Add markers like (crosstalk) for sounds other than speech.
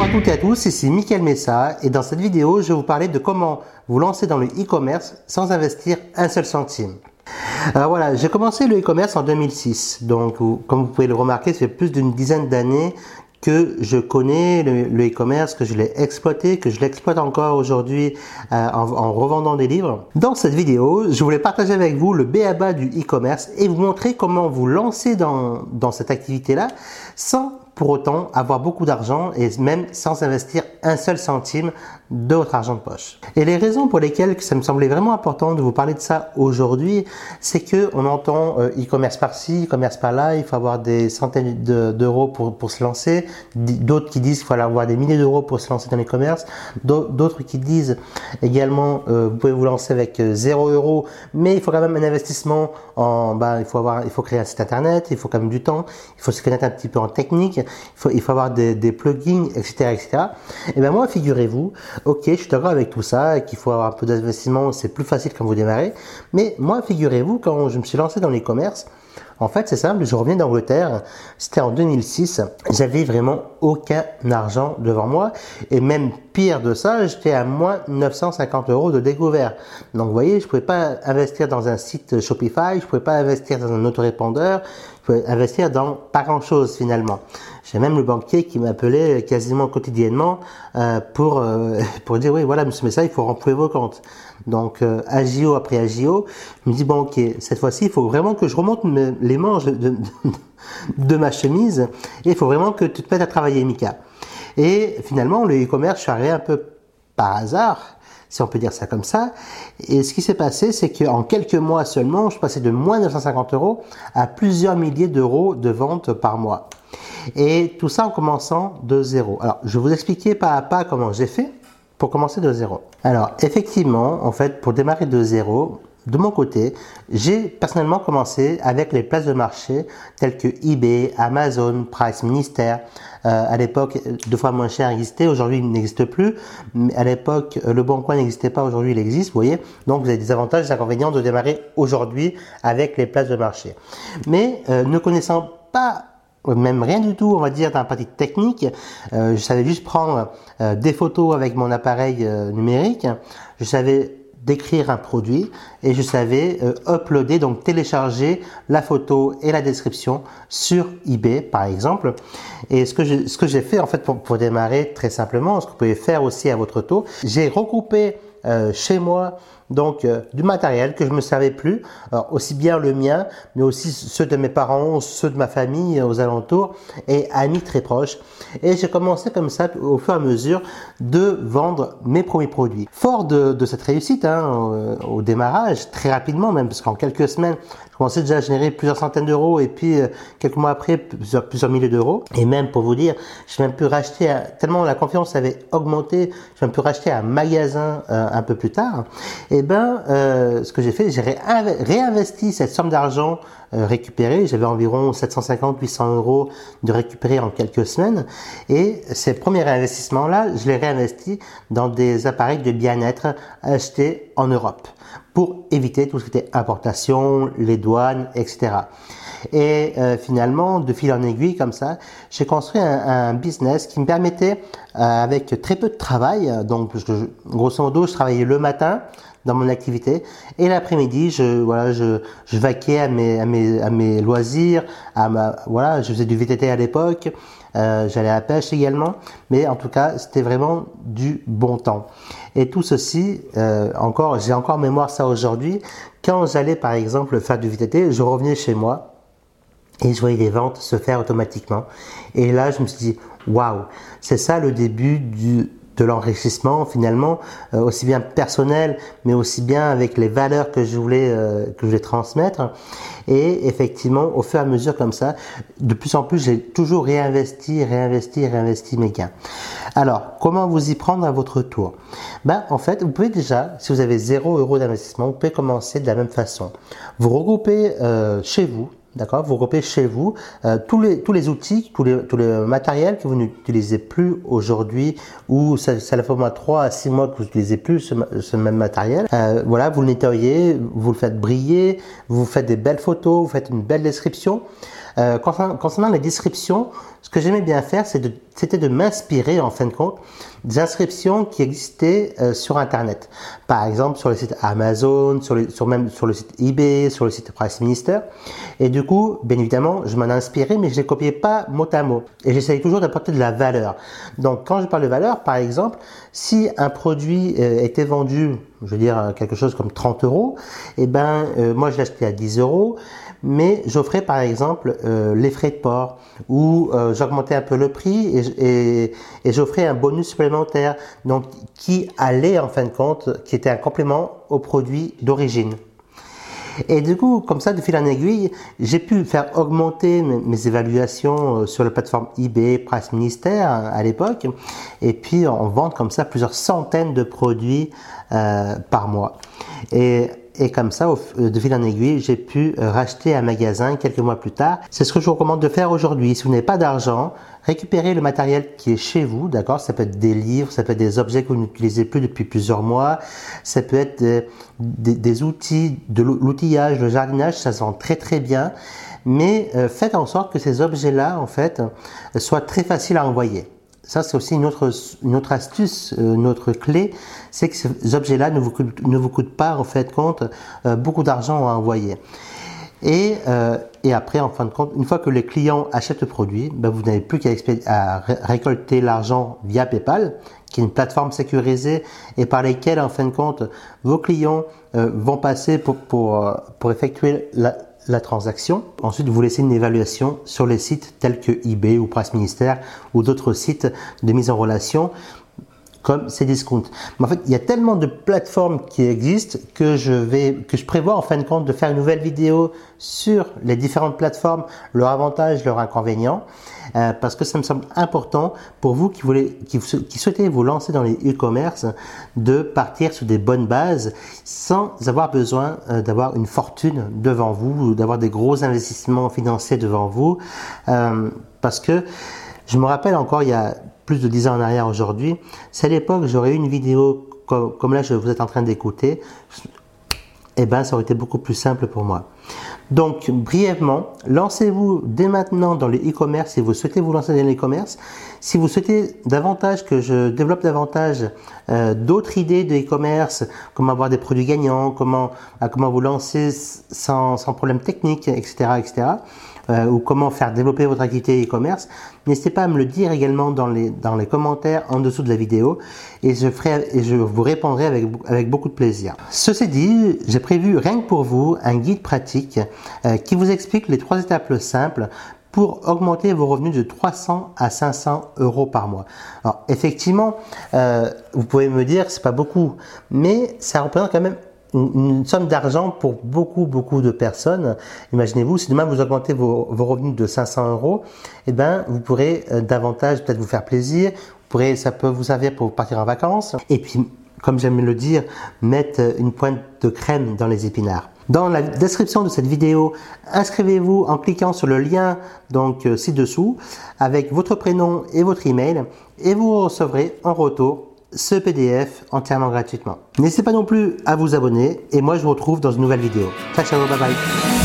Bonjour à toutes et à tous, ici Mickaël Messa et dans cette vidéo je vais vous parler de comment vous lancer dans le e-commerce sans investir un seul centime. Alors voilà, j'ai commencé le e-commerce en 2006, donc comme vous pouvez le remarquer, ça fait plus d'une dizaine d'années que je connais le e-commerce, que je l'ai exploité, que je l'exploite encore aujourd'hui euh, en, revendant des livres. Dans cette vidéo, je voulais partager avec vous le BABA du e-commerce et vous montrer comment vous lancer dans, dans cette activité-là sans pour autant avoir beaucoup d'argent et même sans investir un seul centime de votre argent de poche. Et les raisons pour lesquelles ça me semblait vraiment important de vous parler de ça aujourd'hui, c'est que on entend euh, e-commerce par-ci, e-commerce par-là, il faut avoir des centaines d'euros pour, pour se lancer, d'autres qui disent qu'il faut avoir des milliers d'euros pour se lancer dans l'e-commerce, d'autres qui disent également euh, vous pouvez vous lancer avec 0 euh, euros, mais il faut quand même un investissement en, bah, il faut avoir, il faut créer un site internet, il faut quand même du temps, il faut se connaître un petit peu en technique, il faut avoir des, plugins, etc., etc. Et ben moi, figurez-vous, ok, je suis d'accord avec tout ça, qu'il faut avoir un peu d'investissement, c'est plus facile quand vous démarrez. Mais moi, figurez-vous, quand je me suis lancé dans les commerces, en fait, c'est simple, je reviens d'Angleterre, c'était en 2006, j'avais vraiment aucun argent devant moi, et même pire de ça, j'étais à moins 950 euros de découvert. Donc, vous voyez, je pouvais pas investir dans un site Shopify, je pouvais pas investir dans un autorépondeur, je pouvais investir dans pas grand chose finalement. J'ai même le banquier qui m'appelait quasiment quotidiennement euh, pour euh, (laughs) pour dire oui voilà monsieur Messa il faut remplir vos comptes. Donc euh, agio après agio, je me dis bon ok cette fois-ci il faut vraiment que je remonte les manches de, de, ma chemise et il faut vraiment que tu te mettes à travailler Mika. Et finalement le e-commerce je suis arrivé un peu par hasard si on peut dire ça comme ça. Et ce qui s'est passé, c'est qu'en quelques mois seulement, je passais de moins 950 euros à plusieurs milliers d'euros de ventes par mois. Et tout ça en commençant de zéro. Alors, je vais vous expliquer pas à pas comment j'ai fait pour commencer de zéro. Alors, effectivement, en fait, pour démarrer de zéro, de mon côté, j'ai personnellement commencé avec les places de marché telles que eBay, Amazon, Price Ministère. Euh, à l'époque, deux fois moins cher existait, aujourd'hui il n'existe plus. À l'époque, le Bon Coin n'existait pas, aujourd'hui il existe, vous voyez. Donc vous avez des avantages et des inconvénients de démarrer aujourd'hui avec les places de marché. Mais euh, ne connaissant pas même rien du tout, on va dire, dans la partie technique. Euh, je savais juste prendre euh, des photos avec mon appareil euh, numérique. Je savais décrire un produit et je savais uploader, donc télécharger la photo et la description sur eBay, par exemple. Et ce que j'ai, ce que j'ai fait, en fait, pour, pour démarrer très simplement, ce que vous pouvez faire aussi à votre tour, j'ai recoupé euh, chez moi donc euh, du matériel que je me savais plus, aussi bien le mien, mais aussi ceux de mes parents, ceux de ma famille aux alentours et amis très proches. Et j'ai commencé comme ça au fur et à mesure de vendre mes premiers produits. Fort de, cette réussite hein, au, au, démarrage, très rapidement même, parce qu'en quelques semaines, je commençais déjà à générer plusieurs centaines d'euros et puis euh, quelques mois après plusieurs, milliers d'euros. Et même pour vous dire, j'ai même pu racheter, tellement la confiance avait augmenté, j'ai même pu racheter un magasin un peu plus tard, et eh ben, euh, ce que j'ai fait, j'ai réinvesti cette somme d'argent euh, récupérée. J'avais environ 750-800 euros de récupérer en quelques semaines. Et ces premiers réinvestissements-là, je les réinvestis dans des appareils de bien-être achetés en Europe pour éviter tout ce qui était importation, les douanes, etc. Et euh, finalement, de fil en aiguille comme ça, j'ai construit un, business qui me permettait, euh, avec très peu de travail, donc grosso modo, je travaillais le matin dans mon activité et l'après-midi, je voilà, je, je vaquais à mes, à mes, à mes loisirs, à ma voilà, je faisais du VTT à l'époque, euh, j'allais à la pêche également, mais en tout cas, c'était vraiment du bon temps. Et tout ceci, euh, encore, j'ai encore mémoire ça aujourd'hui. Quand j'allais par exemple faire du VTT, je revenais chez moi et je voyais les ventes se faire automatiquement. Et là, je me suis dit, waouh, c'est ça le début du, de l'enrichissement finalement, euh, aussi bien personnel, mais aussi bien avec les valeurs que je voulais euh, que je voulais transmettre. Et effectivement, au fur et à mesure comme ça, de plus en plus, j'ai toujours réinvesti, réinvesti, réinvesti mes gains. Alors, comment vous y prendre à votre tour? Ben, en fait, vous pouvez déjà, si vous avez 0 euros d'investissement, vous pouvez commencer de la même façon. Vous regroupez euh, chez vous D'accord? Vous regroupez chez vous euh, tous, les, tous les outils, tous les, tous les matériels que vous n'utilisez plus aujourd'hui ou ça, ça fait au moins 3 à 6 mois que vous n'utilisez plus ce, ce, même matériel. Euh, voilà, vous le nettoyez, vous le faites briller, vous faites des belles photos, vous faites une belle description. Euh, concernant, les descriptions, ce que j'aimais bien faire, c'était de, m'inspirer en fin de compte des inscriptions qui existaient euh, sur Internet. Par exemple, sur le site Amazon, sur, sur, même sur le site eBay, sur le site Price Minister. Et du coup, bien évidemment, je m'en inspirais, mais je les copiais pas mot à mot. Et j'essayais toujours d'apporter de la valeur. Donc, quand je parle de valeur, par exemple, si un produit euh, était vendu, je veux dire quelque chose comme 30 euros, et eh ben, moi je l'achetais à 10 euros mais j'offrais par exemple euh, les frais de port ou euh, j'augmentais un peu le prix et, et, j'offrais un bonus supplémentaire donc qui allait en fin de compte, qui était un complément au produit d'origine. Et du coup, comme ça, de fil en aiguille, j'ai pu faire augmenter mes, évaluations euh, sur la plateforme eBay, Price Ministère à l'époque, et puis en vendre comme ça plusieurs centaines de produits euh, par mois. Et et comme ça, euh, de fil en aiguille, j'ai pu euh, racheter un magasin quelques mois plus tard. C'est ce que je vous recommande de faire aujourd'hui. Si vous n'avez pas d'argent, récupérez le matériel qui est chez vous, d'accord? Ça peut être des livres, ça peut être des objets que vous n'utilisez plus depuis plusieurs mois, ça peut être des, des, outils, de l'outillage, le jardinage, ça se vend très très bien. Mais euh, faites en sorte que ces objets-là, en fait, soient très faciles à envoyer. Ça, c'est aussi une autre, une autre astuce, euh, une autre clé, c'est que ces objets-là ne vous, ne vous coûtent pas, en fait, compte, euh, beaucoup d'argent à envoyer. Et, euh, et après, en fin de compte, une fois que les clients achètent le produit, ben vous n'avez plus qu'à récolter l'argent via PayPal, qui est une plateforme sécurisée et par laquelle, en fin de compte, vos clients vont passer pour, pour, pour effectuer la, la transaction. Ensuite, vous laissez une évaluation sur les sites tels que eBay ou Price Ministère ou d'autres sites de mise en relation comme Cdiscount. Mais en fait, il y a tellement de plateformes qui existent que je vais, que je prévois en fin de compte de faire une nouvelle vidéo sur les différentes plateformes, leurs avantages, leurs inconvénients, euh, parce que ça me semble important pour vous qui voulez, qui, souhaitez vous lancer dans les e-commerce, de partir sur des bonnes bases sans avoir besoin euh, d'avoir une fortune devant vous ou d'avoir des gros investissements financiers devant vous, euh, parce que je me rappelle encore il y a plus de 10 ans en arrière aujourd'hui, c'est à l'époque j'aurais eu une vidéo comme, comme, là je vous êtes en train d'écouter, eh ben ça aurait été beaucoup plus simple pour moi. Donc brièvement, lancez-vous dès maintenant dans le e-commerce si vous souhaitez vous lancer dans l'e-commerce. Si vous souhaitez davantage que je développe davantage euh, d'autres idées de e-commerce, comment avoir des produits gagnants, comment, comment vous lancer sans, sans problème technique, etc., etc., euh, ou comment faire développer votre activité e-commerce, n'hésitez pas à me le dire également dans les, dans les commentaires en dessous de la vidéo et je, ferai, et je vous répondrai avec, avec beaucoup de plaisir. Ceci dit, j'ai prévu rien que pour vous un guide pratique euh, qui vous explique les trois étapes simples pour augmenter vos revenus de 300 à 500 euros par mois. Alors effectivement, euh, vous pouvez me dire c'est pas beaucoup, mais ça représente quand même une, somme d'argent pour beaucoup, beaucoup de personnes. Imaginez-vous, si demain vous augmentez vos, revenus de 500 euros, eh ben, vous pourrez euh, davantage peut-être vous faire plaisir. Vous pourrez, ça peut vous servir pour partir en vacances. Et puis, comme j'aime le dire, mettre une pointe de crème dans les épinards. Dans la description de cette vidéo, inscrivez-vous en cliquant sur le lien donc euh, ci-dessous avec votre prénom et votre email et vous recevrez en retour ce PDF entièrement gratuitement. N'hésitez pas non plus à vous abonner et moi je vous retrouve dans une nouvelle vidéo. Ciao ciao, bye bye.